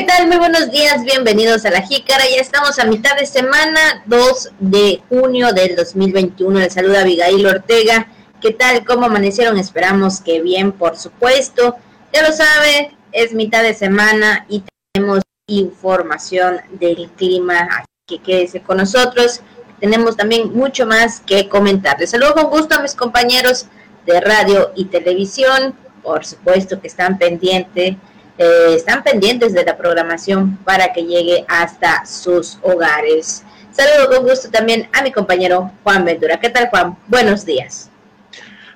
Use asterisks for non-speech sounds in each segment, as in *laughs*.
¿Qué tal? Muy buenos días, bienvenidos a La Jícara. Ya estamos a mitad de semana, 2 de junio del 2021. Les saluda Abigail Ortega. ¿Qué tal? ¿Cómo amanecieron? Esperamos que bien, por supuesto. Ya lo sabe, es mitad de semana y tenemos información del clima, así que quédese con nosotros. Tenemos también mucho más que comentar. Les saludo con gusto a mis compañeros de radio y televisión, por supuesto que están pendientes están pendientes de la programación para que llegue hasta sus hogares. Saludo con gusto también a mi compañero Juan Ventura. ¿Qué tal, Juan? Buenos días.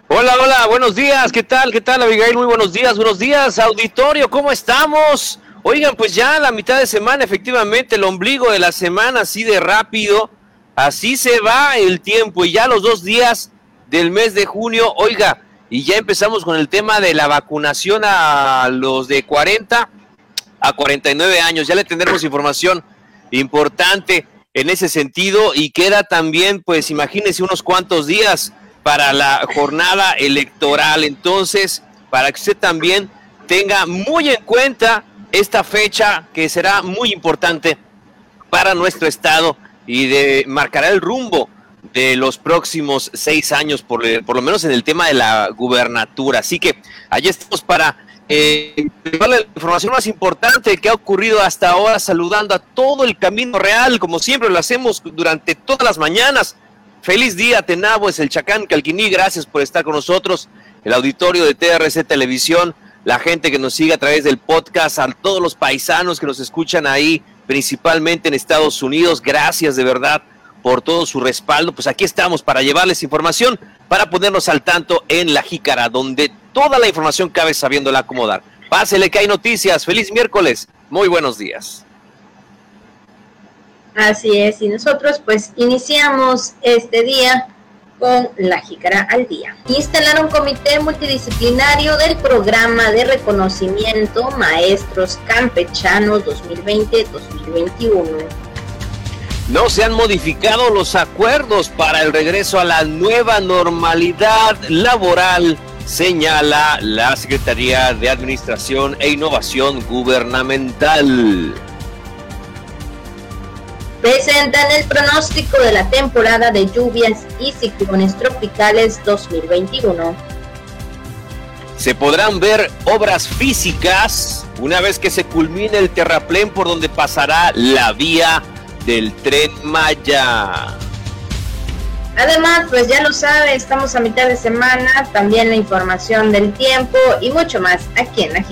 Hola, hola, buenos días. ¿Qué tal? ¿Qué tal, Abigail? Muy buenos días, buenos días, auditorio. ¿Cómo estamos? Oigan, pues ya la mitad de semana, efectivamente, el ombligo de la semana, así de rápido. Así se va el tiempo y ya los dos días del mes de junio, oiga, y ya empezamos con el tema de la vacunación a los de 40 a 49 años. Ya le tendremos información importante en ese sentido y queda también, pues imagínense unos cuantos días para la jornada electoral. Entonces, para que usted también tenga muy en cuenta esta fecha que será muy importante para nuestro estado y de marcará el rumbo de los próximos seis años, por, por lo menos en el tema de la gubernatura. Así que allí estamos para eh, la información más importante que ha ocurrido hasta ahora, saludando a todo el camino real, como siempre lo hacemos durante todas las mañanas. Feliz día, Tenabo, es el Chacán Calquiní, gracias por estar con nosotros, el auditorio de TRC Televisión, la gente que nos sigue a través del podcast, a todos los paisanos que nos escuchan ahí, principalmente en Estados Unidos, gracias de verdad por todo su respaldo. Pues aquí estamos para llevarles información, para ponernos al tanto en la jícara, donde toda la información cabe sabiéndola acomodar. Pásele que hay noticias. Feliz miércoles. Muy buenos días. Así es, y nosotros pues iniciamos este día con la jícara al día. Instalar un comité multidisciplinario del programa de reconocimiento Maestros Campechanos 2020-2021 no se han modificado los acuerdos para el regreso a la nueva normalidad laboral, señala la Secretaría de Administración e Innovación Gubernamental. Presentan el pronóstico de la temporada de lluvias y ciclones tropicales 2021. Se podrán ver obras físicas una vez que se culmine el terraplén por donde pasará la vía del tren Maya. Además, pues ya lo sabe, estamos a mitad de semana, también la información del tiempo y mucho más aquí en La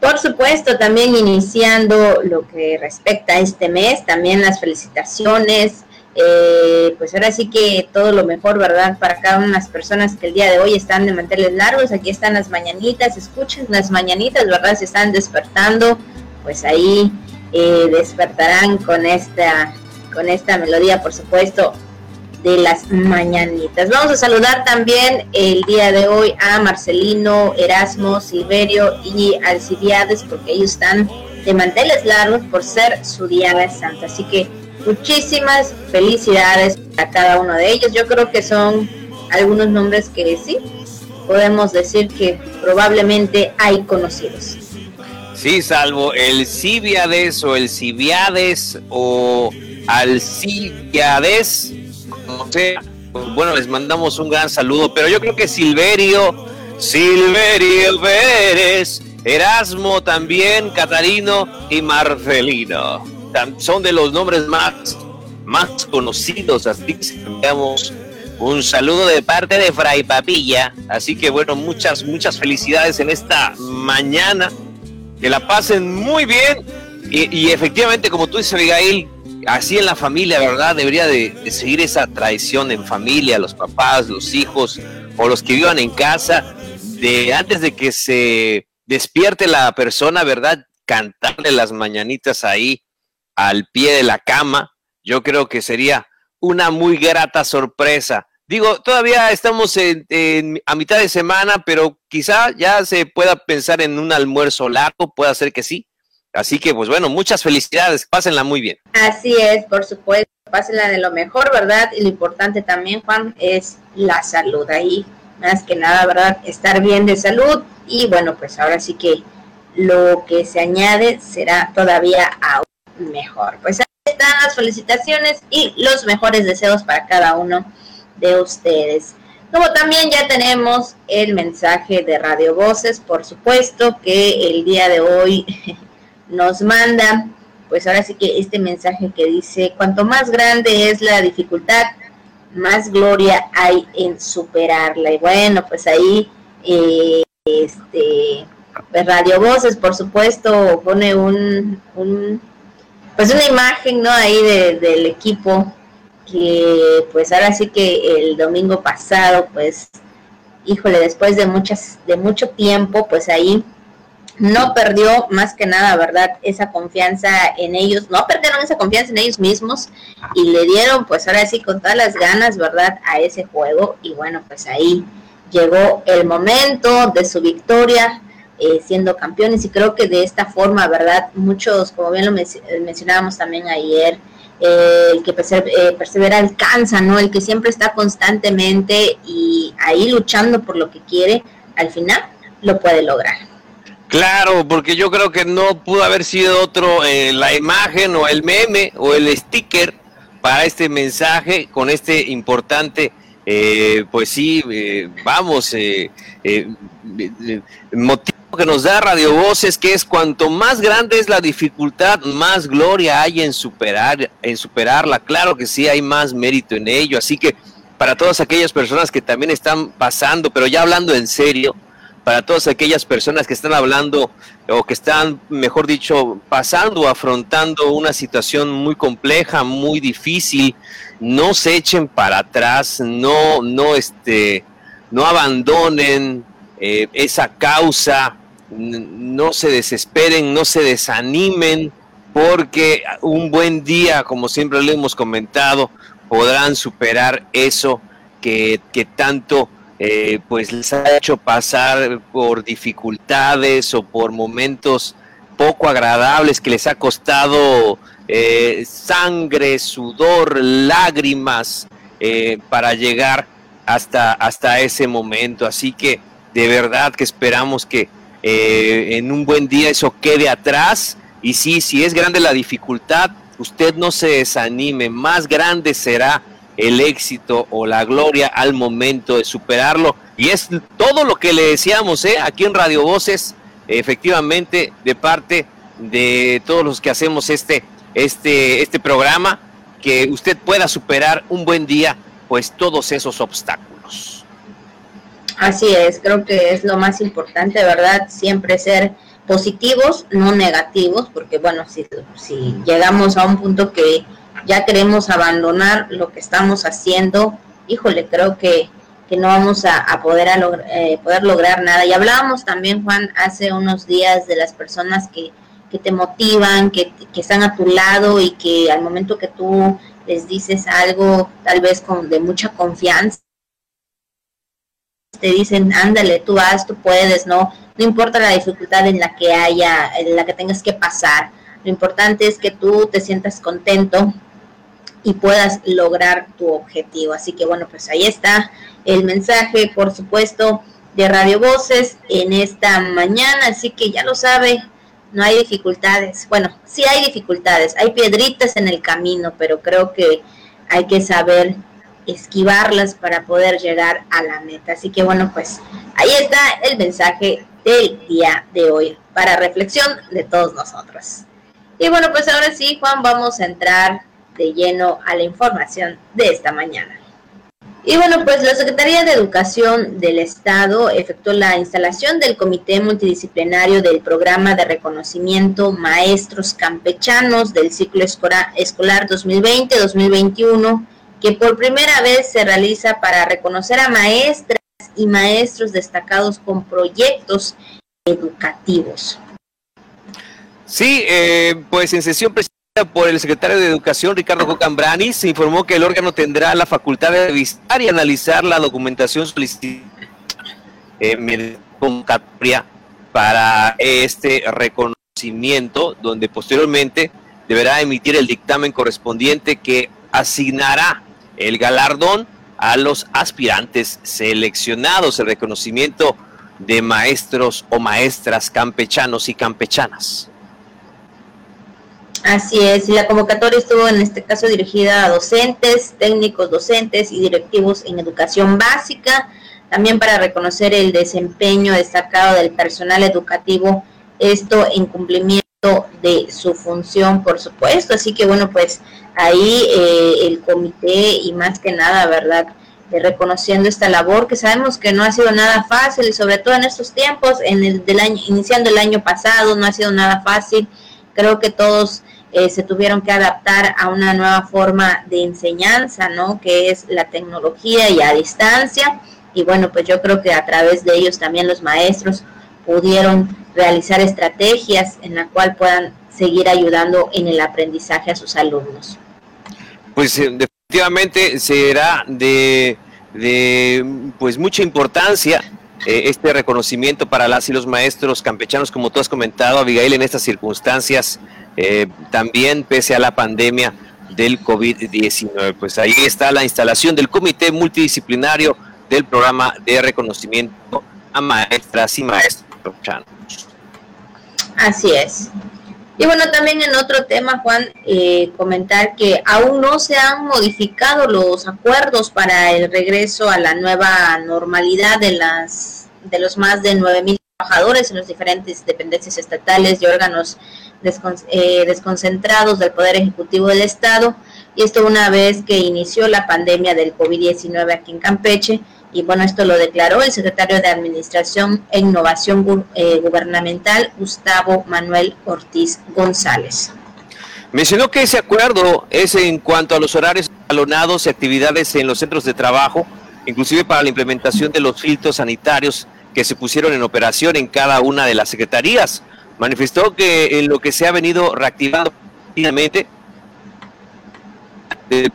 Por supuesto, también iniciando lo que respecta a este mes, también las felicitaciones, eh, pues ahora sí que todo lo mejor, ¿verdad? Para cada una de las personas que el día de hoy están de manteles largos, aquí están las mañanitas, escuchen las mañanitas, ¿verdad? Se están despertando, pues ahí eh, despertarán con esta, con esta melodía, por supuesto, de las mañanitas. Vamos a saludar también el día de hoy a Marcelino, Erasmo, Silverio y Alcibiades, porque ellos están de manteles largos por ser su día de santo. Así que muchísimas felicidades a cada uno de ellos. Yo creo que son algunos nombres que sí podemos decir que probablemente hay conocidos. Sí, salvo el Cibiades o el Cibiades o Alcibiades, no sé. Bueno, les mandamos un gran saludo, pero yo creo que Silverio, Silverio Pérez, Erasmo también, Catarino y Marcelino. Son de los nombres más, más conocidos, así que enviamos un saludo de parte de Fray Papilla. Así que bueno, muchas, muchas felicidades en esta mañana que la pasen muy bien y, efectivamente, como tú dices, Abigail, así en la familia, ¿verdad? Debería de, seguir esa tradición en familia, los papás, los hijos o los que vivan en casa, de antes de que se despierte la persona, ¿verdad? Cantarle las mañanitas ahí al pie de la cama, yo creo que sería una muy grata sorpresa. Digo, todavía estamos en, a mitad de semana, pero quizá ya se pueda pensar en un almuerzo largo, puede ser que sí. Así que, pues bueno, muchas felicidades, pásenla muy bien. Así es, por supuesto, pásenla de lo mejor, ¿verdad? Y lo importante también, Juan, es la salud ahí, más que nada, ¿verdad? Estar bien de salud y bueno, pues ahora sí que lo que se añade será todavía aún mejor. Pues ahí están las felicitaciones y los mejores deseos para cada uno de ustedes. Como también ya tenemos el mensaje de Radio Voces, por supuesto, que el día de hoy *laughs* nos manda, pues ahora sí que este mensaje que dice, cuanto más grande es la dificultad, más gloria hay en superarla. Y bueno, pues ahí, eh, este, pues Radio Voces, por supuesto, pone un, pues una imagen, ¿no? Ahí del equipo que pues ahora sí que el domingo pasado, pues, híjole, después de muchas, de mucho tiempo, pues ahí no perdió más que nada, ¿verdad? Esa confianza en ellos, no perdieron esa confianza en ellos mismos y le dieron, pues ahora sí, con todas las ganas, ¿verdad? A ese juego y bueno, pues ahí llegó el momento de su victoria. Eh, siendo campeones y creo que de esta forma, ¿verdad? Muchos, como bien lo mencionábamos también ayer, el que eh, persevera alcanza, ¿no? El que siempre está constantemente y ahí luchando por lo que quiere, al final lo puede lograr. Claro, porque yo creo que no pudo haber sido otro eh, la imagen o el meme o el sticker para este mensaje con este importante, eh, pues sí, vamos, motivo que nos da Radio Voces, que es cuanto más grande es la dificultad, más gloria hay en superar, en superarla. Claro que sí hay más mérito en ello. Así que para todas aquellas personas que también están pasando, pero ya hablando en serio, para todas aquellas personas que están hablando o que están, mejor dicho, pasando afrontando una situación muy compleja, muy difícil, no se echen para atrás, no, no, este, no abandonen eh, esa causa, no se desesperen, no se desanimen, porque un buen día, como siempre le hemos comentado, podrán superar eso que, tanto eh, pues les ha hecho pasar por dificultades o por momentos poco agradables que les ha costado eh, sangre, sudor, lágrimas eh, para llegar hasta, hasta ese momento. Así que de verdad que esperamos que eh, en un buen día eso quede atrás. Y sí, si es grande la dificultad, usted no se desanime, más grande será el éxito o la gloria al momento de superarlo. Y es todo lo que le decíamos ¿eh? aquí en Radio Voces, efectivamente, de parte de todos los que hacemos este, este, este programa, que usted pueda superar un buen día, pues todos esos obstáculos. Así es, creo que es lo más importante, ¿verdad? Siempre ser positivos, no negativos, porque bueno, si, si llegamos a un punto que ya queremos abandonar lo que estamos haciendo, híjole, creo que, que no vamos a, poder, a eh, poder lograr nada. Y hablábamos también, Juan, hace unos días de las personas que, que te motivan, que, que están a tu lado y que al momento que tú les dices algo, tal vez con de mucha confianza, te dicen, ándale, tú vas, tú puedes, ¿no? No importa la dificultad en la que haya, en la que tengas que pasar. Lo importante es que tú te sientas contento y puedas lograr tu objetivo. Así que bueno, pues ahí está el mensaje, por supuesto, de Radio Voces en esta mañana. Así que ya lo sabe, no hay dificultades. Bueno, sí hay dificultades, hay piedritas en el camino, pero creo que hay que saber esquivarlas para poder llegar a la meta. Así que bueno, pues ahí está el mensaje del día de hoy para reflexión de todos nosotros. Y bueno, pues ahora sí, Juan, vamos a entrar de lleno a la información de esta mañana. Y bueno, pues la Secretaría de Educación del Estado efectuó la instalación del Comité Multidisciplinario del Programa de Reconocimiento Maestros Campechanos del ciclo escolar 2020-2021 que por primera vez se realiza para reconocer a maestras y maestros destacados con proyectos educativos. Sí, eh, pues en sesión presidida por el secretario de Educación, Ricardo Cocambrani, se informó que el órgano tendrá la facultad de revisar y analizar la documentación solicitada eh, para este reconocimiento, donde posteriormente deberá emitir el dictamen correspondiente que asignará el galardón a los aspirantes seleccionados. El reconocimiento de maestros o maestras campechanos y campechanas. Así es, la convocatoria estuvo en este caso dirigida a docentes, técnicos docentes y directivos en educación básica, también para reconocer el desempeño destacado del personal educativo, esto en cumplimiento de su función, por supuesto. Así que bueno, pues ahí eh, el comité y más que nada, ¿verdad? reconociendo esta labor que sabemos que no ha sido nada fácil y sobre todo en estos tiempos, en el del año, iniciando el año pasado, no ha sido nada fácil. Creo que todos eh, se tuvieron que adaptar a una nueva forma de enseñanza, ¿no? Que es la tecnología y a distancia. Y bueno, pues yo creo que a través de ellos también los maestros pudieron realizar estrategias en la cual puedan seguir ayudando en el aprendizaje a sus alumnos. Pues eh, definitivamente será de, pues mucha importancia eh, este reconocimiento para las y los maestros campechanos, como tú has comentado, Abigail, en estas circunstancias, eh, también pese a la pandemia del COVID-19. Pues ahí está la instalación del Comité Multidisciplinario del Programa de Reconocimiento a Maestras y Maestros Así es. Y bueno, también en otro tema, Juan, eh, comentar que aún no se han modificado los acuerdos para el regreso a la nueva normalidad de las de los más de 9.000 trabajadores en las diferentes dependencias estatales y órganos eh, desconcentrados del Poder Ejecutivo del Estado. Y esto una vez que inició la pandemia del COVID-19 aquí en Campeche y bueno, esto lo declaró el secretario de Administración e Innovación eh, Gubernamental, Gustavo Manuel Ortiz González. Mencionó que ese acuerdo es en cuanto a los horarios alonados y actividades en los centros de trabajo, inclusive para la implementación de los filtros sanitarios que se pusieron en operación en cada una de las secretarías. Manifestó que en lo que se ha venido reactivando finalmente, eh,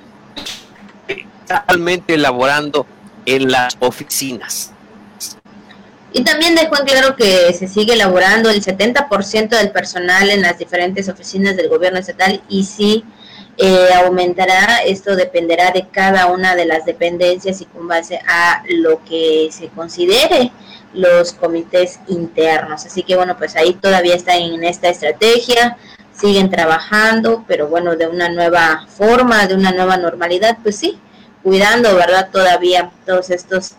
totalmente elaborando en las oficinas. Y también dejó en claro que se sigue elaborando el 70% del personal en las diferentes oficinas del gobierno estatal y si eh, aumentará, esto dependerá de cada una de las dependencias y con base a lo que se considere los comités internos. Así que bueno, pues ahí todavía están en esta estrategia, siguen trabajando, pero bueno, de una nueva forma, de una nueva normalidad, pues sí, cuidando, ¿verdad? Todavía todos estos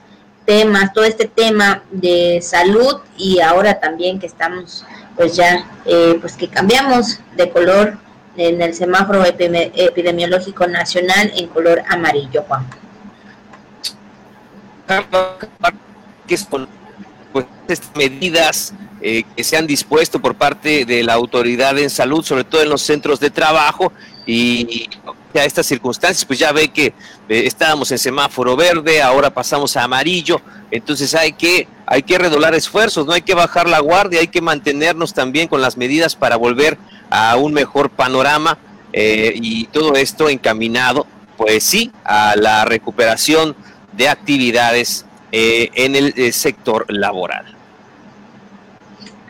temas, todo este tema de salud y ahora también que estamos, pues ya, eh, pues que cambiamos de color en el semáforo epidemiológico nacional en color amarillo, Juan. Pues estas medidas eh, que se han dispuesto por parte de la autoridad en salud, sobre todo en los centros de trabajo, y a estas circunstancias, pues ya ve que eh, estábamos en semáforo verde, ahora pasamos a amarillo, entonces hay que, hay que redoblar esfuerzos, no hay que bajar la guardia, hay que mantenernos también con las medidas para volver a un mejor panorama eh, y todo esto encaminado, pues sí, a la recuperación de actividades eh, en el sector laboral.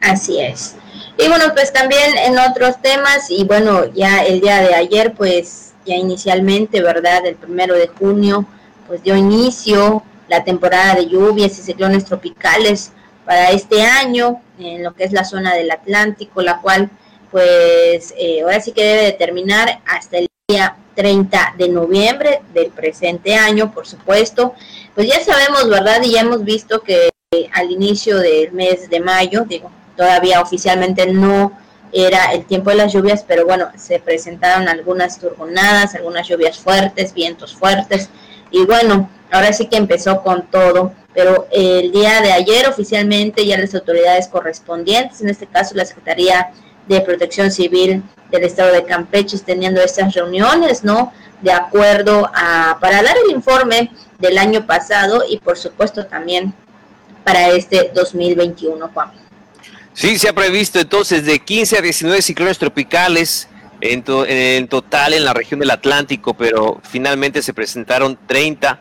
Así es. Y bueno, pues también en otros temas, y bueno, ya el día de ayer, pues ya inicialmente, ¿verdad? El primero de junio, pues dio inicio la temporada de lluvias y ciclones tropicales para este año en lo que es la zona del Atlántico, la cual pues eh, ahora sí que debe de terminar hasta el día 30 de noviembre del presente año, por supuesto. Pues ya sabemos, ¿verdad? Y ya hemos visto que al inicio del mes de mayo, digo, todavía oficialmente no era el tiempo de las lluvias, pero bueno, se presentaron algunas turbonadas, algunas lluvias fuertes, vientos fuertes, y bueno, ahora sí que empezó con todo, pero el día de ayer oficialmente ya las autoridades correspondientes, en este caso la Secretaría de Protección Civil del Estado de Campeche, teniendo estas reuniones, ¿no? De acuerdo a, para dar el informe del año pasado y por supuesto también para este 2021, Juan. Sí, se ha previsto entonces de 15 a 19 ciclones tropicales en, total en la región del Atlántico, pero finalmente se presentaron 30,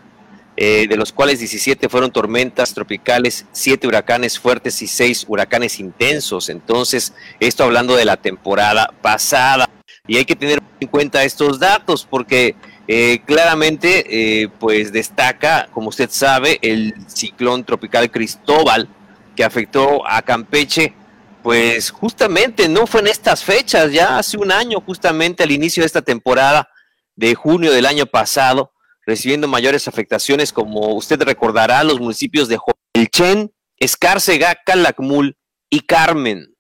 eh, de los cuales 17 fueron tormentas tropicales, 7 huracanes fuertes y 6 huracanes intensos. Entonces, esto hablando de la temporada pasada. Y hay que tener en cuenta estos datos porque eh, claramente eh, pues destaca, como usted sabe, el ciclón tropical Cristóbal, que afectó a Campeche, pues justamente no fue en estas fechas, ya hace un año, justamente al inicio de esta temporada de junio del año pasado, recibiendo mayores afectaciones, como usted recordará, los municipios de Joelchen, Escárcega, Calakmul y Carmen.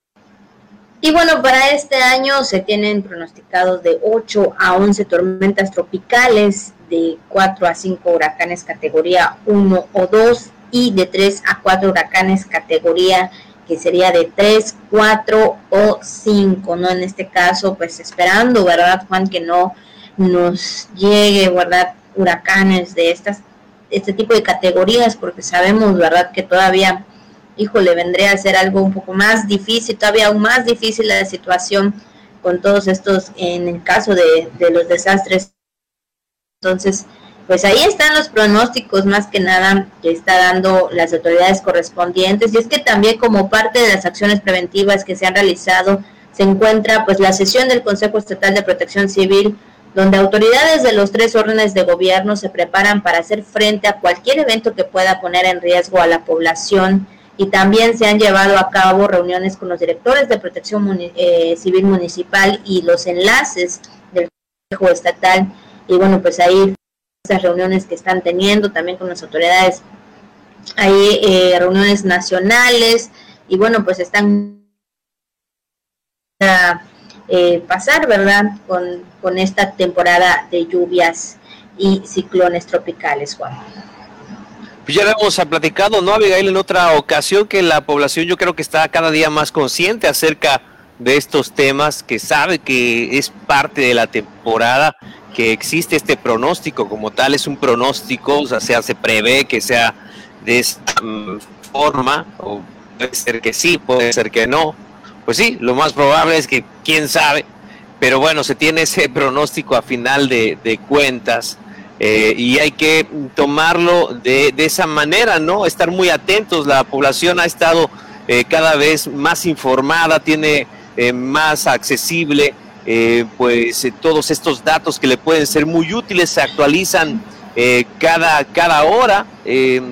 Y bueno, para este año se tienen pronosticados de 8 a 11 tormentas tropicales, de 4 a 5 huracanes categoría 1 o 2 y de 3 a 4 huracanes categoría que sería de 3, 4 o 5, ¿no? En este caso, pues esperando, ¿verdad, Juan? Que no nos llegue, ¿verdad? Huracanes de estas, este tipo de categorías, porque sabemos, ¿verdad? Que todavía híjole, vendría a ser algo un poco más difícil, todavía aún más difícil la situación con todos estos, en el caso de, los desastres. Entonces, pues ahí están los pronósticos más que nada que está dando las autoridades correspondientes y es que también como parte de las acciones preventivas que se han realizado se encuentra pues la sesión del Consejo Estatal de Protección Civil donde autoridades de los tres órdenes de gobierno se preparan para hacer frente a cualquier evento que pueda poner en riesgo a la población y también se han llevado a cabo reuniones con los directores de protección eh, civil municipal y los enlaces del Consejo Estatal. Y bueno, pues ahí esas reuniones que están teniendo también con las autoridades, hay eh, reuniones nacionales y bueno, pues están a eh, pasar, ¿verdad? Con, con esta temporada de lluvias y ciclones tropicales, Juan. Pues ya lo hemos platicado, ¿no, Abigail, en otra ocasión que la población yo creo que está cada día más consciente acerca de estos temas, que sabe que es parte de la temporada, que existe este pronóstico como tal, es un pronóstico, o sea, se prevé que sea de esta mm, forma, o puede ser que sí, puede ser que no. Pues sí, lo más probable es que quién sabe, pero bueno, se tiene ese pronóstico a final de, cuentas eh, y hay que tomarlo de, esa manera, ¿no? Estar muy atentos. La población ha estado eh, cada vez más informada, tiene eh, más accesible, pues todos estos datos que le pueden ser muy útiles se actualizan cada, cada hora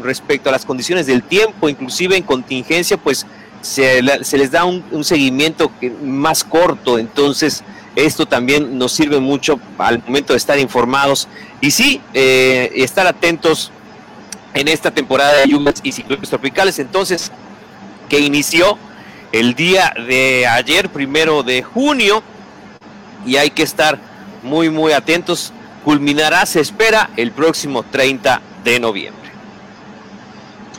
respecto a las condiciones del tiempo, inclusive en contingencia, pues se, les da un, un seguimiento más corto. Entonces, esto también nos sirve mucho al momento de estar informados y sí, eh, estar atentos en esta temporada de lluvias y ciclones tropicales. Entonces, que inició el día de ayer, primero de junio, y hay que estar muy, muy atentos. Culminará, se espera, el próximo 30 de noviembre.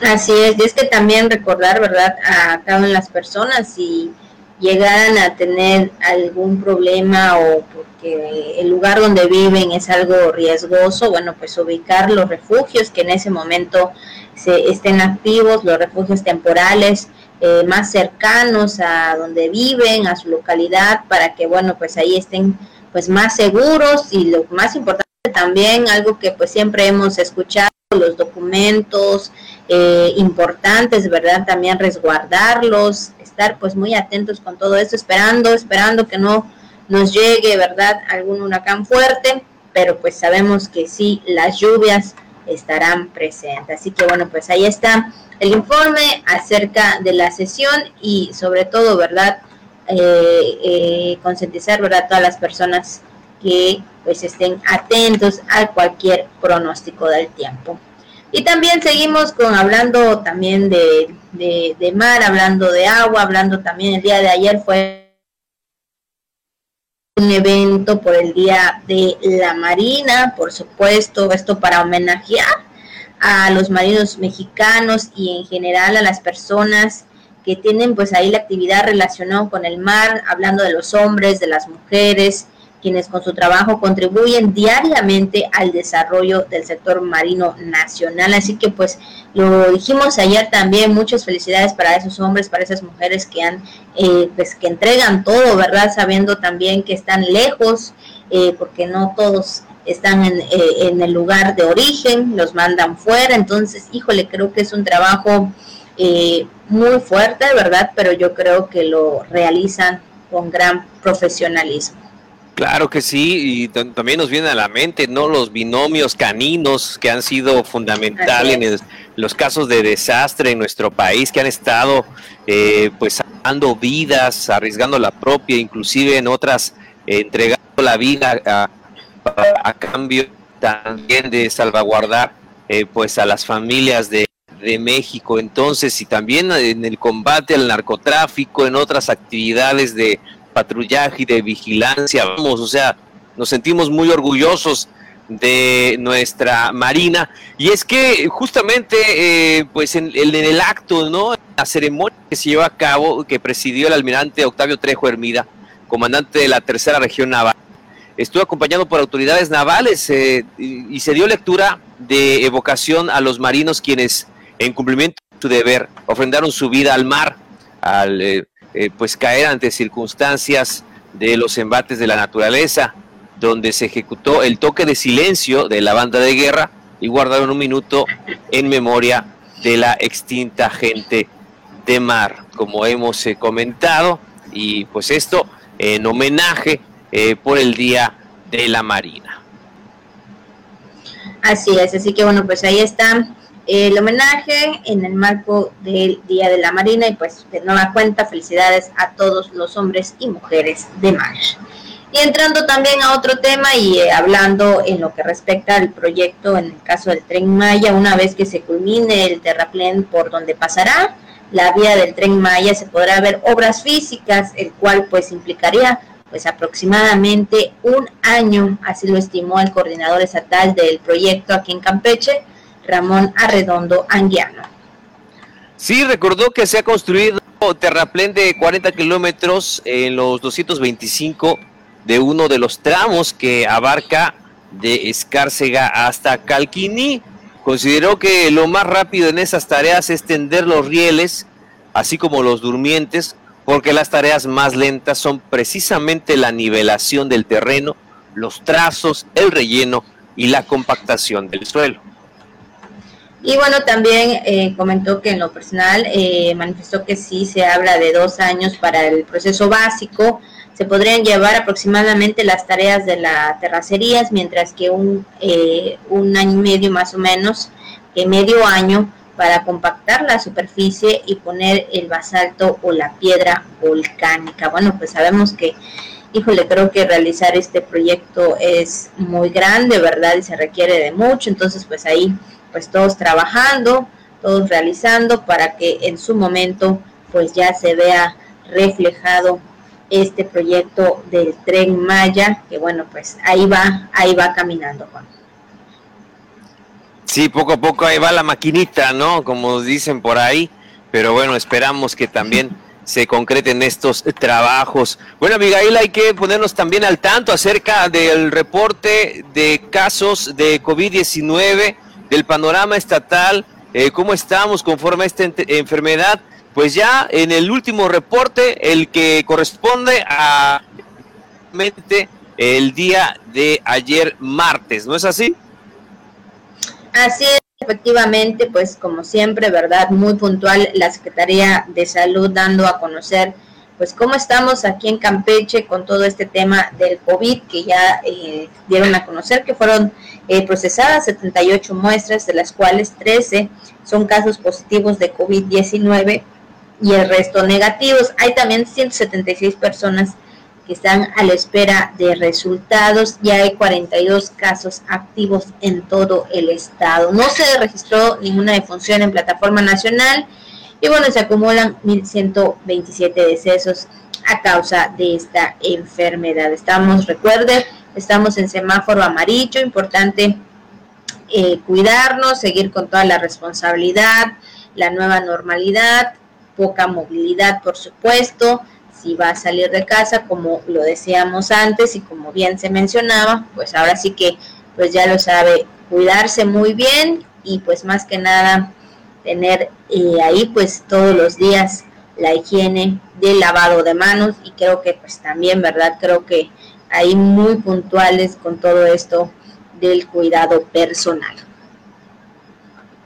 Así es, y es que también recordar, ¿verdad?, a cada una de las personas y llegaran a tener algún problema o porque el lugar donde viven es algo riesgoso, bueno, pues ubicar los refugios que en ese momento se estén activos, los refugios temporales eh, más cercanos a donde viven, a su localidad, para que, bueno, pues ahí estén pues más seguros y lo más importante también, algo que pues siempre hemos escuchado, los documentos eh, importantes, ¿verdad? También resguardarlos, estar pues muy atentos con todo esto, esperando, esperando que no nos llegue, ¿verdad? Algún huracán fuerte, pero pues sabemos que sí, las lluvias estarán presentes. Así que bueno, pues ahí está el informe acerca de la sesión y sobre todo, ¿verdad? Eh, eh, concientizar, ¿verdad? Todas las personas que pues estén atentos a cualquier pronóstico del tiempo. Y también seguimos con hablando también de, de, mar, hablando de agua, hablando también el día de ayer fue un evento por el Día de la Marina, por supuesto, esto para homenajear a los marinos mexicanos y en general a las personas que tienen pues ahí la actividad relacionada con el mar, hablando de los hombres, de las mujeres, quienes con su trabajo contribuyen diariamente al desarrollo del sector marino nacional. Así que pues lo dijimos ayer también, muchas felicidades para esos hombres, para esas mujeres que han, eh, pues que entregan todo, ¿verdad? Sabiendo también que están lejos, eh, porque no todos están eh, en, el lugar de origen, los mandan fuera, entonces, híjole, creo que es un trabajo muy fuerte, ¿verdad? Pero yo creo que lo realizan con gran profesionalismo. Claro que sí, y también nos viene a la mente, ¿no? Los binomios caninos que han sido fundamentales los casos de desastre en nuestro país que han estado eh, pues dando vidas, arriesgando la propia, inclusive en otras entregando la vida a, a, cambio también de salvaguardar eh, pues a las familias de, de México entonces y también en el combate al narcotráfico, en otras actividades de patrullaje y de vigilancia, vamos, o sea, nos sentimos muy orgullosos de nuestra Marina. Y es que justamente, eh, pues en, el acto, ¿no? La ceremonia que se llevó a cabo, que presidió el almirante Octavio Trejo Hermida, comandante de la tercera región naval, estuvo acompañado por autoridades navales eh, y, se dio lectura de evocación a los marinos quienes, en cumplimiento de su deber, ofrendaron su vida al mar, al eh, pues caer ante circunstancias de los embates de la naturaleza donde se ejecutó el toque de silencio de la banda de guerra y guardaron un minuto en memoria de la extinta gente de mar, como hemos eh, comentado, y pues esto en homenaje eh, por el Día de la Marina. Así es, así que bueno, pues ahí está el homenaje en el marco del Día de la Marina y pues de nueva cuenta felicidades a todos los hombres y mujeres de mar. Y entrando también a otro tema y eh, hablando en lo que respecta al proyecto en el caso del tren Maya, una vez que se culmine el terraplén por donde pasará la vía del tren Maya, se podrá ver obras físicas, el cual pues implicaría pues aproximadamente un año, así lo estimó el coordinador estatal del proyecto aquí en Campeche, Ramón Arredondo Anguiano. Sí, recordó que se ha construido terraplén de 40 kilómetros en los 225 de uno de los tramos que abarca de Escárcega hasta Calquiní. Consideró que lo más rápido en esas tareas es tender los rieles, así como los durmientes, porque las tareas más lentas son precisamente la nivelación del terreno, los trazos, el relleno y la compactación del suelo. Y bueno, también eh, comentó que en lo personal eh, manifestó que sí se habla de dos años para el proceso básico, se podrían llevar aproximadamente las tareas de la terracerías, mientras que un, eh, un año y medio más o menos, eh, medio año, para compactar la superficie y poner el basalto o la piedra volcánica. Bueno, pues sabemos que, híjole, creo que realizar este proyecto es muy grande, ¿verdad? Y se requiere de mucho, entonces pues ahí, pues todos trabajando, todos realizando para que en su momento pues ya se vea reflejado este proyecto del tren Maya, que bueno, pues ahí va, ahí va caminando, Juan. Sí, poco a poco ahí va la maquinita, ¿no? Como dicen por ahí, pero bueno, esperamos que también *laughs* se concreten estos trabajos. Bueno, Abigail, hay que ponernos también al tanto acerca del reporte de casos de COVID-19, del panorama estatal, eh, cómo estamos conforme a esta enfermedad pues ya en el último reporte, el que corresponde a el día de ayer martes, ¿no es así? Así es, efectivamente, pues como siempre, ¿verdad? Muy puntual la Secretaría de Salud dando a conocer pues cómo estamos aquí en Campeche con todo este tema del COVID que ya eh, dieron a conocer que fueron eh, procesadas 78 muestras, de las cuales 13 son casos positivos de COVID-19 y el resto negativos. Hay también 176 personas que están a la espera de resultados y hay 42 casos activos en todo el estado. No se registró ninguna defunción en plataforma nacional y bueno, se acumulan 1.127 decesos a causa de esta enfermedad. Estamos, recuerde, estamos en semáforo amarillo, importante eh, cuidarnos, seguir con toda la responsabilidad, la nueva normalidad, poca movilidad, por supuesto, si va a salir de casa, como lo decíamos antes y como bien se mencionaba, pues ahora sí que pues ya lo sabe, cuidarse muy bien y pues más que nada tener eh, ahí pues todos los días la higiene del lavado de manos y creo que pues también, ¿verdad? Creo que ahí muy puntuales con todo esto del cuidado personal.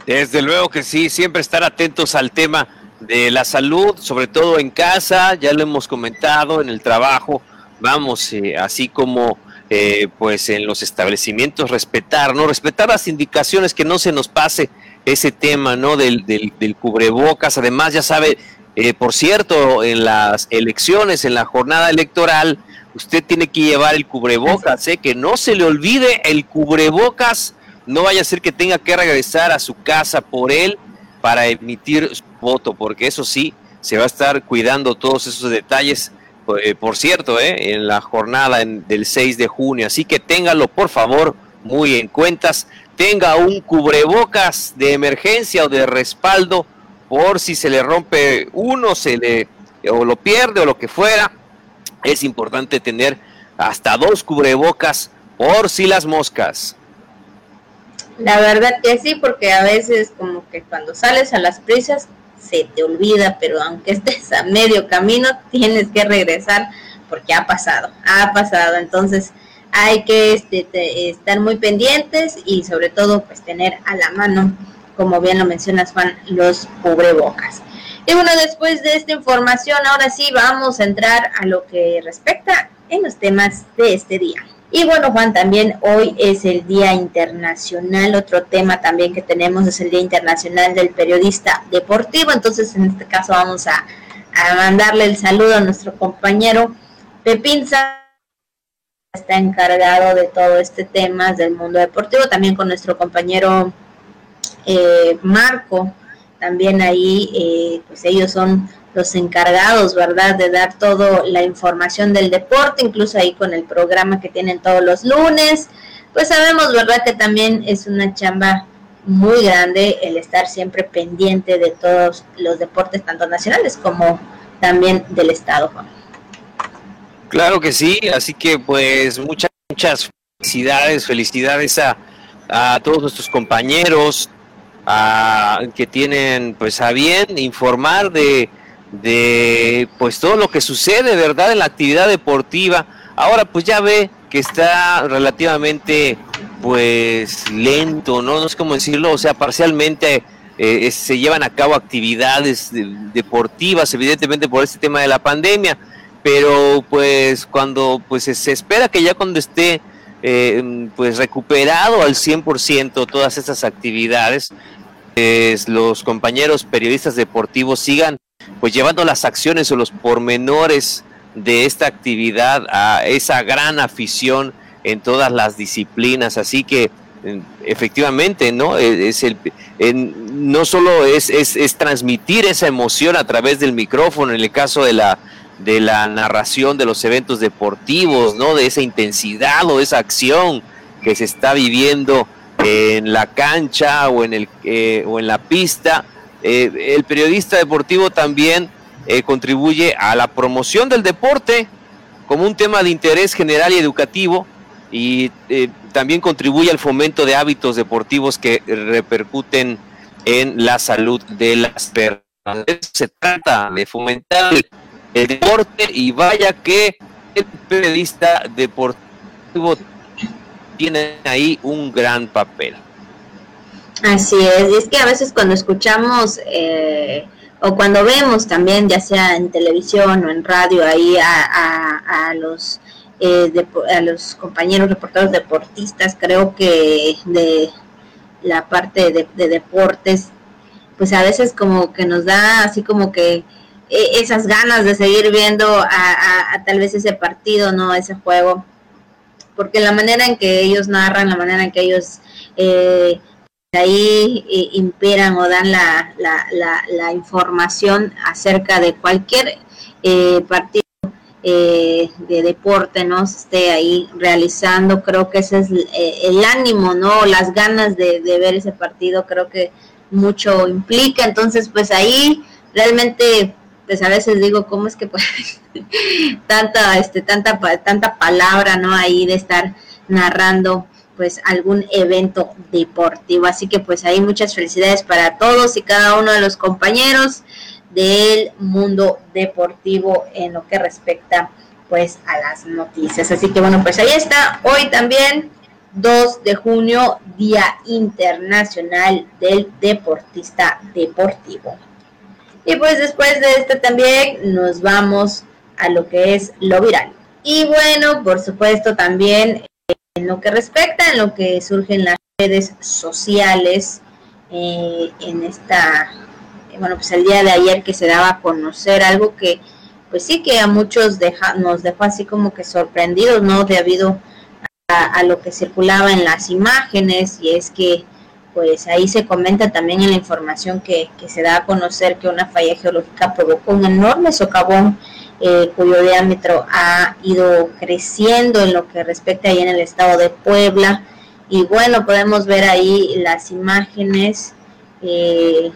Desde luego que sí, siempre estar atentos al tema de la salud, sobre todo en casa, ya lo hemos comentado, en el trabajo, vamos, eh, así como eh, pues en los establecimientos, respetar, ¿no? Respetar las indicaciones, que no se nos pase ese tema, ¿no? Del, del, del cubrebocas. Además, ya sabe, eh, por cierto, en las elecciones, en la jornada electoral, usted tiene que llevar el cubrebocas, ¿eh? que no se le olvide el cubrebocas, no vaya a ser que tenga que regresar a su casa por él para emitir su voto, porque eso sí, se va a estar cuidando todos esos detalles, eh, por cierto, ¿eh? en la jornada del 6 de junio, así que téngalo por favor muy en cuentas, tenga un cubrebocas de emergencia o de respaldo por si se le rompe uno, se le o lo pierde o lo que fuera, es importante tener hasta dos cubrebocas por si las moscas. La verdad que sí, porque a veces como que cuando sales a las prisas se te olvida, pero aunque estés a medio camino, tienes que regresar porque ha pasado, ha pasado. Entonces hay que este, estar muy pendientes y sobre todo pues tener a la mano, como bien lo mencionas Juan, los cubrebocas. Y bueno, después de esta información, ahora sí vamos a entrar a lo que respecta en los temas de este día. Y bueno, Juan, también hoy es el Día Internacional. Otro tema también que tenemos es el Día Internacional del Periodista Deportivo. Entonces, en este caso vamos a, mandarle el saludo a nuestro compañero Pepín está encargado de todo este tema del mundo deportivo, también con nuestro compañero eh, Marco también ahí, eh, pues ellos son los encargados, ¿verdad?, de dar toda la información del deporte, incluso ahí con el programa que tienen todos los lunes. Pues sabemos, ¿verdad?, que también es una chamba muy grande el estar siempre pendiente de todos los deportes, tanto nacionales como también del Estado, Claro que sí, así que pues muchas, muchas felicidades, felicidades a, a todos nuestros compañeros, que tienen pues a bien informar de, de pues todo lo que sucede, ¿verdad? En la actividad deportiva. Ahora pues ya ve que está relativamente pues lento, ¿no? No sé cómo decirlo, o sea, parcialmente eh, se llevan a cabo actividades deportivas, evidentemente por este tema de la pandemia, pero pues cuando pues se espera que ya cuando esté eh, pues recuperado al 100% todas estas actividades, pues los compañeros periodistas deportivos sigan pues llevando las acciones o los pormenores de esta actividad a esa gran afición en todas las disciplinas. Así que efectivamente, ¿no? E, es el, no solo es, es, es, transmitir esa emoción a través del micrófono, en el caso de la, de la narración de los eventos deportivos, ¿no? De esa intensidad o esa acción que se está viviendo en la cancha o en, el, eh, o en la pista. Eh, el periodista deportivo también eh, contribuye a la promoción del deporte como un tema de interés general y educativo y también contribuye al fomento de hábitos deportivos que repercuten en la salud de las personas. Se trata de fomentar el deporte y vaya que el periodista deportivo tiene ahí un gran papel. Así es, y es que a veces cuando escuchamos eh, o cuando vemos también, ya sea en televisión o en radio, ahí a, los eh, a los compañeros reporteros deportistas, creo que de la parte de, de deportes, pues a veces como que nos da así como que esas ganas de seguir viendo a, tal vez ese partido, ¿no? Ese juego. Porque la manera en que ellos narran, la manera en que ellos eh, ahí eh, imperan o dan la, la, información acerca de cualquier eh, partido de deporte, ¿no? Se esté ahí realizando, creo que ese es el ánimo, ¿no? Las ganas de, de ver ese partido, creo que mucho implica. Entonces, pues ahí realmente pues a veces digo, ¿cómo es que pues *laughs* tanta, este, tanta, tanta palabra, ¿no? Ahí de estar narrando pues algún evento deportivo. Así que pues ahí muchas felicidades para todos y cada uno de los compañeros del mundo deportivo en lo que respecta pues a las noticias. Así que bueno, pues ahí está. Hoy también 2 de junio, Día Internacional del Deportista Deportivo. Y pues después de esto también nos vamos a lo que es lo viral. Y bueno, por supuesto también en lo que respecta, en lo que surgen las redes sociales, eh, en esta, bueno, pues el día de ayer que se daba a conocer algo que, pues sí que a muchos deja, nos dejó así como que sorprendidos, ¿no? Debido a, a lo que circulaba en las imágenes y es que pues ahí se comenta también en la información que, que, se da a conocer que una falla geológica provocó un enorme socavón eh, cuyo diámetro ha ido creciendo en lo que respecta ahí en el estado de Puebla. Y bueno, podemos ver ahí las imágenes eh,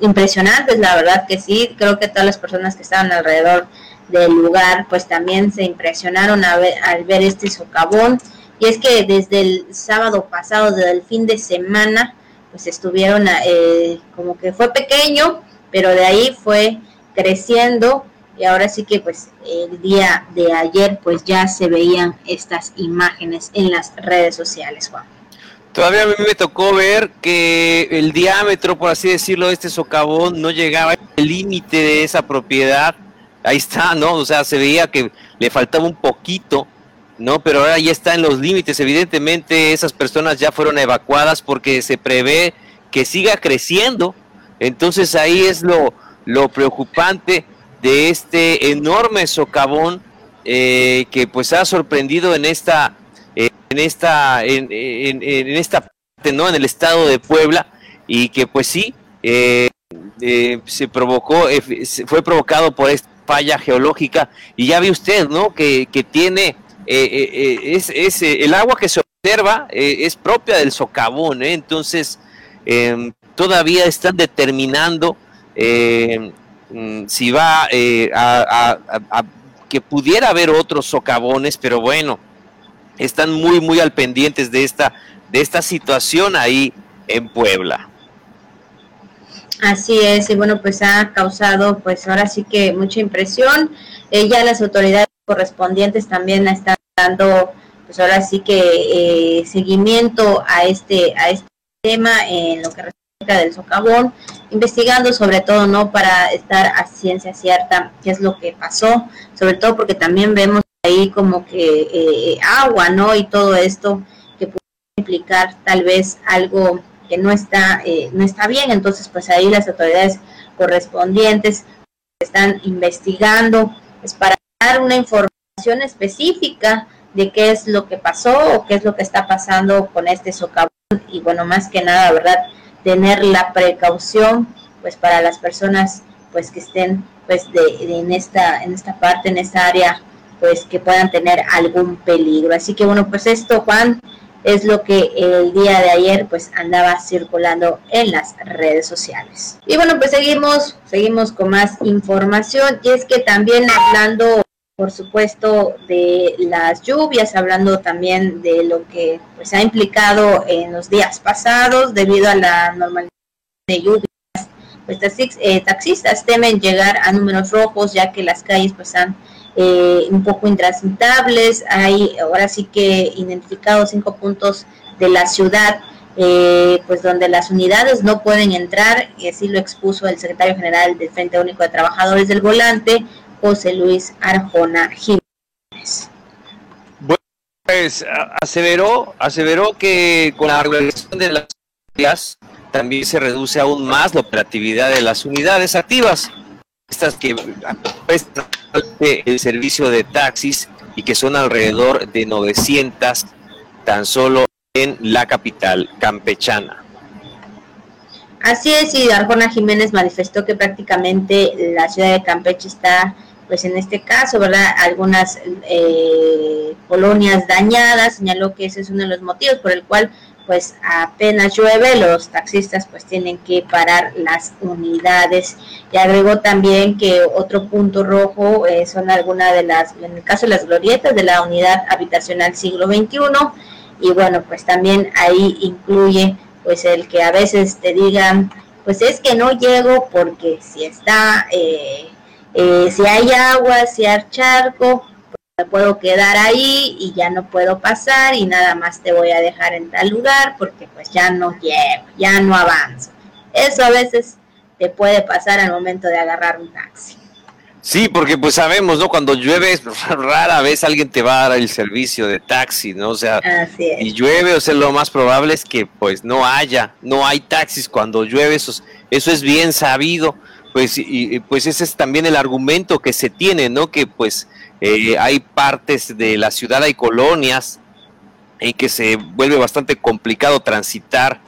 impresionantes, la verdad que sí, creo que todas las personas que estaban alrededor del lugar pues también se impresionaron al ver este socavón y es que desde el sábado pasado, desde el fin de semana, pues estuvieron, eh, como que fue pequeño, pero de ahí fue creciendo y ahora sí que pues el día de ayer pues ya se veían estas imágenes en las redes sociales, Juan. Todavía a mí me tocó ver que el diámetro, por así decirlo, de este socavón no llegaba al límite de esa propiedad. Ahí está, ¿no? O sea, se veía que le faltaba un poquito ¿no? Pero ahora ya está en los límites. Evidentemente esas personas ya fueron evacuadas porque se prevé que siga creciendo. Entonces ahí es lo, lo preocupante de este enorme socavón eh, que pues ha sorprendido en esta, en esta, en, esta parte, ¿no? En el estado de Puebla y que pues sí, eh, eh, se provocó, fue provocado por esta falla geológica y ya ve usted, ¿no? Que, que tiene eh, eh, eh, es, es el agua que se observa es propia del socavón, entonces em, todavía están determinando em, mm, si va a, que pudiera haber otros socavones, pero bueno, están muy muy al pendientes de esta de esta situación ahí en Puebla. Así es, y bueno, pues ha causado pues ahora sí que mucha impresión. ya las autoridades correspondientes también están dando, pues ahora sí que eh, seguimiento a este, a este tema en lo que respecta del socavón, investigando sobre todo, ¿no? Para estar a ciencia cierta qué es lo que pasó, sobre todo porque también vemos ahí como que eh, agua, ¿no? Y todo esto que puede implicar tal vez algo que no está, eh, no está bien, entonces pues ahí las autoridades correspondientes están investigando, es para dar una información específica de qué es lo que pasó o qué es lo que está pasando con este socavón y bueno, más que nada, ¿verdad? Tener la precaución pues para las personas pues que estén pues de, en esta en esta parte, en esta área pues que puedan tener algún peligro. Así que bueno, pues esto Juan es lo que el día de ayer pues andaba circulando en las redes sociales. Y bueno, pues seguimos, seguimos con más información y es que también hablando por supuesto de las lluvias, hablando también de lo que pues ha implicado en los días pasados debido a la normalidad de lluvias. Pues eh, taxistas temen llegar a números rojos ya que las calles pues están eh, un poco intransitables. Hay ahora sí que identificados cinco puntos de la ciudad eh, pues donde las unidades no pueden entrar, y así lo expuso el secretario general del Frente Único de Trabajadores del Volante, José Luis Arjona Jiménez. Bueno, pues aseveró, aseveró que con la organización de las unidades también se reduce aún más la operatividad de las unidades activas, estas que prestan el servicio de taxis y que son alrededor de 900 tan solo en la capital campechana. Así es, y Arjona Jiménez manifestó que prácticamente la ciudad de Campeche está, pues en este caso, ¿verdad? Algunas eh, colonias dañadas, señaló que ese es uno de los motivos por el cual pues apenas llueve, los taxistas pues tienen que parar las unidades. Y agregó también que otro punto rojo eh, son algunas de las, en el caso de las glorietas de la unidad habitacional siglo XXI, y bueno, pues también ahí incluye pues el que a veces te digan, pues es que no llego porque si está, eh, eh, si hay agua, si hay charco, pues me puedo quedar ahí y ya no puedo pasar y nada más te voy a dejar en tal lugar porque pues ya no llego, ya no avanzo. Eso a veces te puede pasar al momento de agarrar un taxi. Sí, porque pues sabemos, ¿no? Cuando llueve, *laughs* rara vez alguien te va a dar el servicio de taxi, ¿no? O sea, y llueve, o sea, lo más probable es que pues no haya, no hay taxis cuando llueve, eso, eso es bien sabido, pues, y, pues ese es también el argumento que se tiene, ¿no? Que pues eh, hay partes de la ciudad, hay colonias en que se vuelve bastante complicado transitar,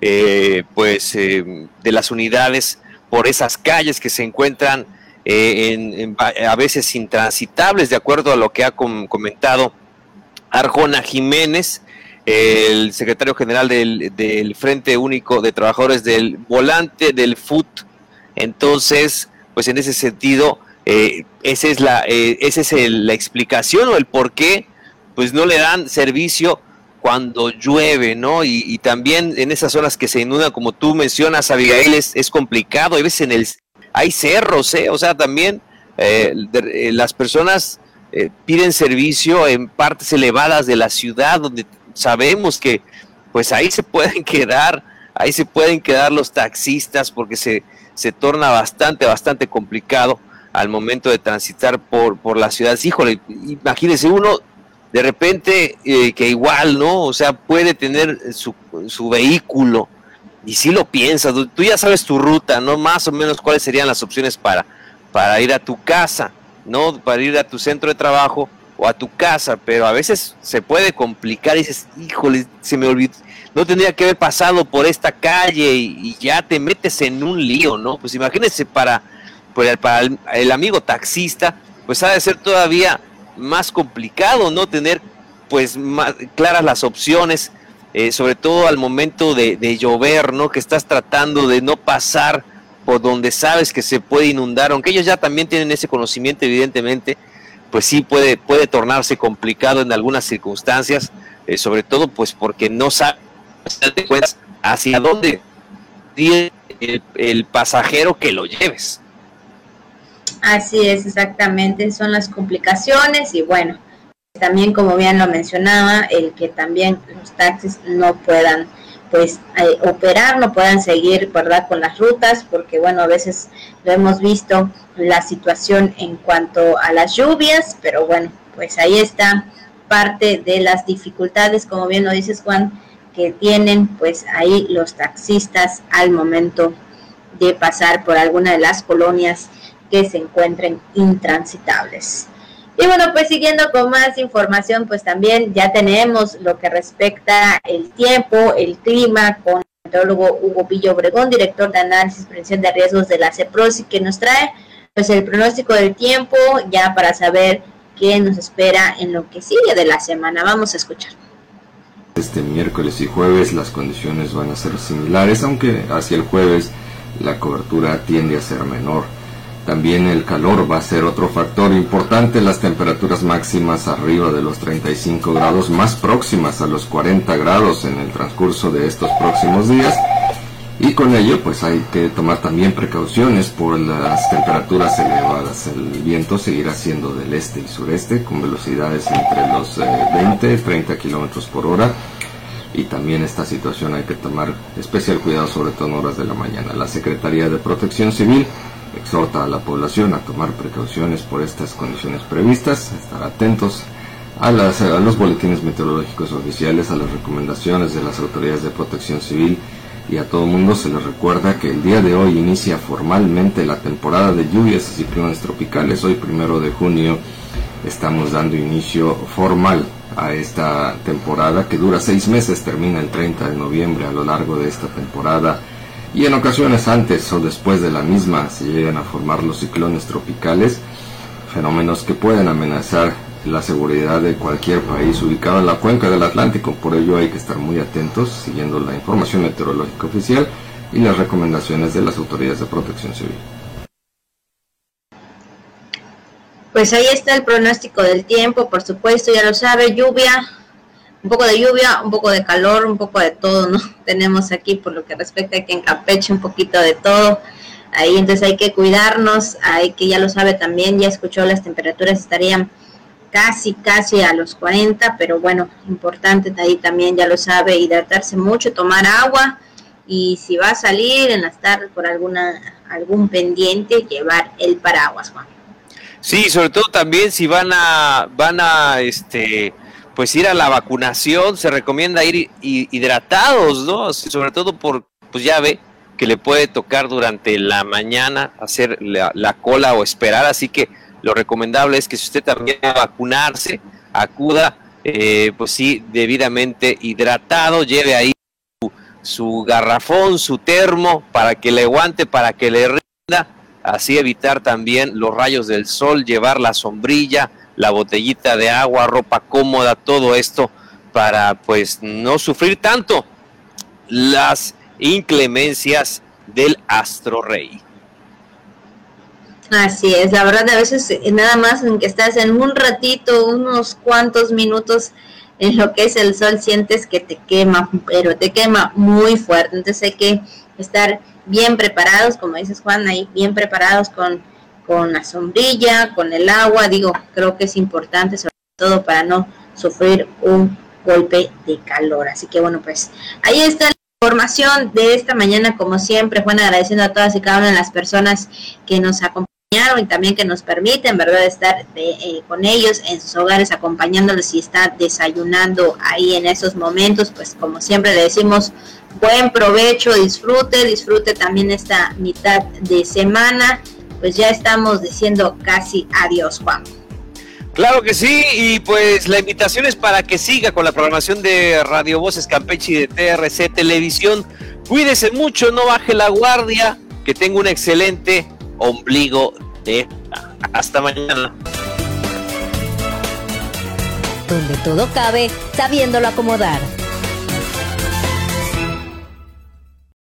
eh, pues, eh, de las unidades por esas calles que se encuentran eh, a veces intransitables, de acuerdo a lo que ha comentado Arjona Jiménez, el secretario general del, Frente Único de Trabajadores del Volante del FUT. Entonces, pues en ese sentido, eh, esa es, la, eh, esa es la explicación o el por qué pues no le dan servicio cuando llueve, ¿no? Y, también en esas zonas que se inundan, como tú mencionas, Abigail, es, es complicado. Hay veces en el, hay cerros, ¿eh? o sea, también eh, las personas eh, piden servicio en partes elevadas de la ciudad donde sabemos que pues ahí se pueden *laughs* quedar, ahí se pueden quedar los taxistas porque se, se torna bastante, bastante complicado al momento de transitar por, por la ciudad. Híjole, imagínese uno de repente que igual, ¿no? O sea, puede tener su, su vehículo y si lo piensas, tú ya sabes tu ruta, ¿no? Más o menos cuáles serían las opciones para, para ir a tu casa, ¿no? Para ir a tu centro de trabajo o a tu casa, pero a veces se puede complicar y dices, híjole, se me olvidó, no tendría que haber pasado por esta calle y, ya te metes en un lío, ¿no? Pues imagínense para, el amigo taxista, pues ha de ser todavía más complicado, ¿no? Tener pues más claras las opciones eh, sobre todo al momento de, llover, ¿no? Que estás tratando de no pasar por donde sabes que se puede inundar, aunque ellos ya también tienen ese conocimiento, evidentemente, pues sí puede, puede tornarse complicado en algunas circunstancias, eh, sobre todo pues porque no sabes hacia dónde tiene el pasajero que lo lleves. Así es, exactamente, son las complicaciones y bueno, también como bien lo mencionaba, el que también los taxis no puedan pues eh, operar, no puedan seguir, ¿verdad?, con las rutas, porque bueno, a veces lo hemos visto la situación en cuanto a las lluvias, pero bueno, pues ahí está parte de las dificultades, como bien lo dices Juan, que tienen pues ahí los taxistas al momento de pasar por alguna de las colonias que se encuentren intransitables. Y bueno, pues siguiendo con más información, pues también ya tenemos lo que respecta el tiempo, el clima, con el meteorólogo Hugo Pillo Obregón, director de análisis y prevención de riesgos de la CEPROSI, que nos trae pues el pronóstico del tiempo ya para saber qué nos espera en lo que sigue de la semana. Vamos a escuchar. Este miércoles y jueves las condiciones van a ser similares, aunque hacia el jueves la cobertura tiende a ser menor. También el calor va a ser otro factor importante, las temperaturas máximas arriba de los 35 grados, más próximas a los 40 grados en el transcurso de estos próximos días. Y con ello pues hay que tomar también precauciones por las temperaturas elevadas. El viento seguirá siendo del este y sureste con velocidades entre los 20 y 30 kilómetros por hora. Y también esta situación hay que tomar especial cuidado sobre todo en horas de la mañana. La Secretaría de Protección Civil exhorta a la población a tomar precauciones por estas condiciones previstas, estar atentos a, las, a los boletines meteorológicos oficiales, a las recomendaciones de las autoridades de protección civil y a todo mundo se les recuerda que el día de hoy inicia formalmente la temporada de lluvias y ciclones tropicales. Hoy, primero de junio, estamos dando inicio formal a esta temporada que dura seis meses, termina el 30 de noviembre. A lo largo de esta temporada y en ocasiones antes o después de la misma se llegan a formar los ciclones tropicales, fenómenos que pueden amenazar la seguridad de cualquier país ubicado en la cuenca del Atlántico. Por ello hay que estar muy atentos siguiendo la información meteorológica oficial y las recomendaciones de las autoridades de protección civil. Pues ahí está el pronóstico del tiempo, por supuesto, ya lo sabe, lluvia, un poco de lluvia, un poco de calor, un poco de todo, ¿no? *laughs* Tenemos aquí por lo que respecta aquí en Campeche un poquito de todo. Ahí entonces hay que cuidarnos, hay que ya lo sabe también, ya escuchó las temperaturas estarían casi, casi a los 40, pero bueno, importante ahí también, ya lo sabe, hidratarse mucho, tomar agua y si va a salir en las tardes por alguna algún pendiente, llevar el paraguas, Juan. Sí, sobre todo también si van a, van a, este, pues ir a la vacunación, se recomienda ir hidratados, ¿no? Sobre todo por, pues ya ve que le puede tocar durante la mañana hacer la, cola o esperar, así que lo recomendable es que si usted también va a vacunarse, acuda, eh, pues sí, debidamente hidratado, lleve ahí su, su garrafón, su termo, para que le aguante, para que le rinda, así evitar también los rayos del sol, llevar la sombrilla, la botellita de agua, ropa cómoda, todo esto para pues no sufrir tanto las inclemencias del astro rey. Así es, la verdad a veces eh, nada más en que estás en un ratito, unos cuantos minutos en lo que es el sol, sientes que te quema, pero te quema muy fuerte. Entonces hay que estar bien preparados, como dices Juan, ahí bien preparados con con la sombrilla, con el agua, digo, creo que es importante sobre todo para no sufrir un golpe de calor. Así que bueno, pues ahí está la información de esta mañana, como siempre, Juan, agradeciendo a todas y cada una de las personas que nos y también que nos permiten, ¿verdad?, estar eh, con ellos en sus hogares, acompañándolos y estar desayunando ahí en esos momentos, pues como siempre le decimos, buen provecho, disfrute, disfrute también esta mitad de semana pues ya estamos diciendo casi adiós, Juan. Claro que sí, y pues la invitación es para que siga con la programación de Radio Voces Campeche y de TRC Televisión. Cuídese mucho, no baje la guardia, que tenga un excelente ombligo de... Hasta mañana. Donde todo cabe, sabiéndolo acomodar.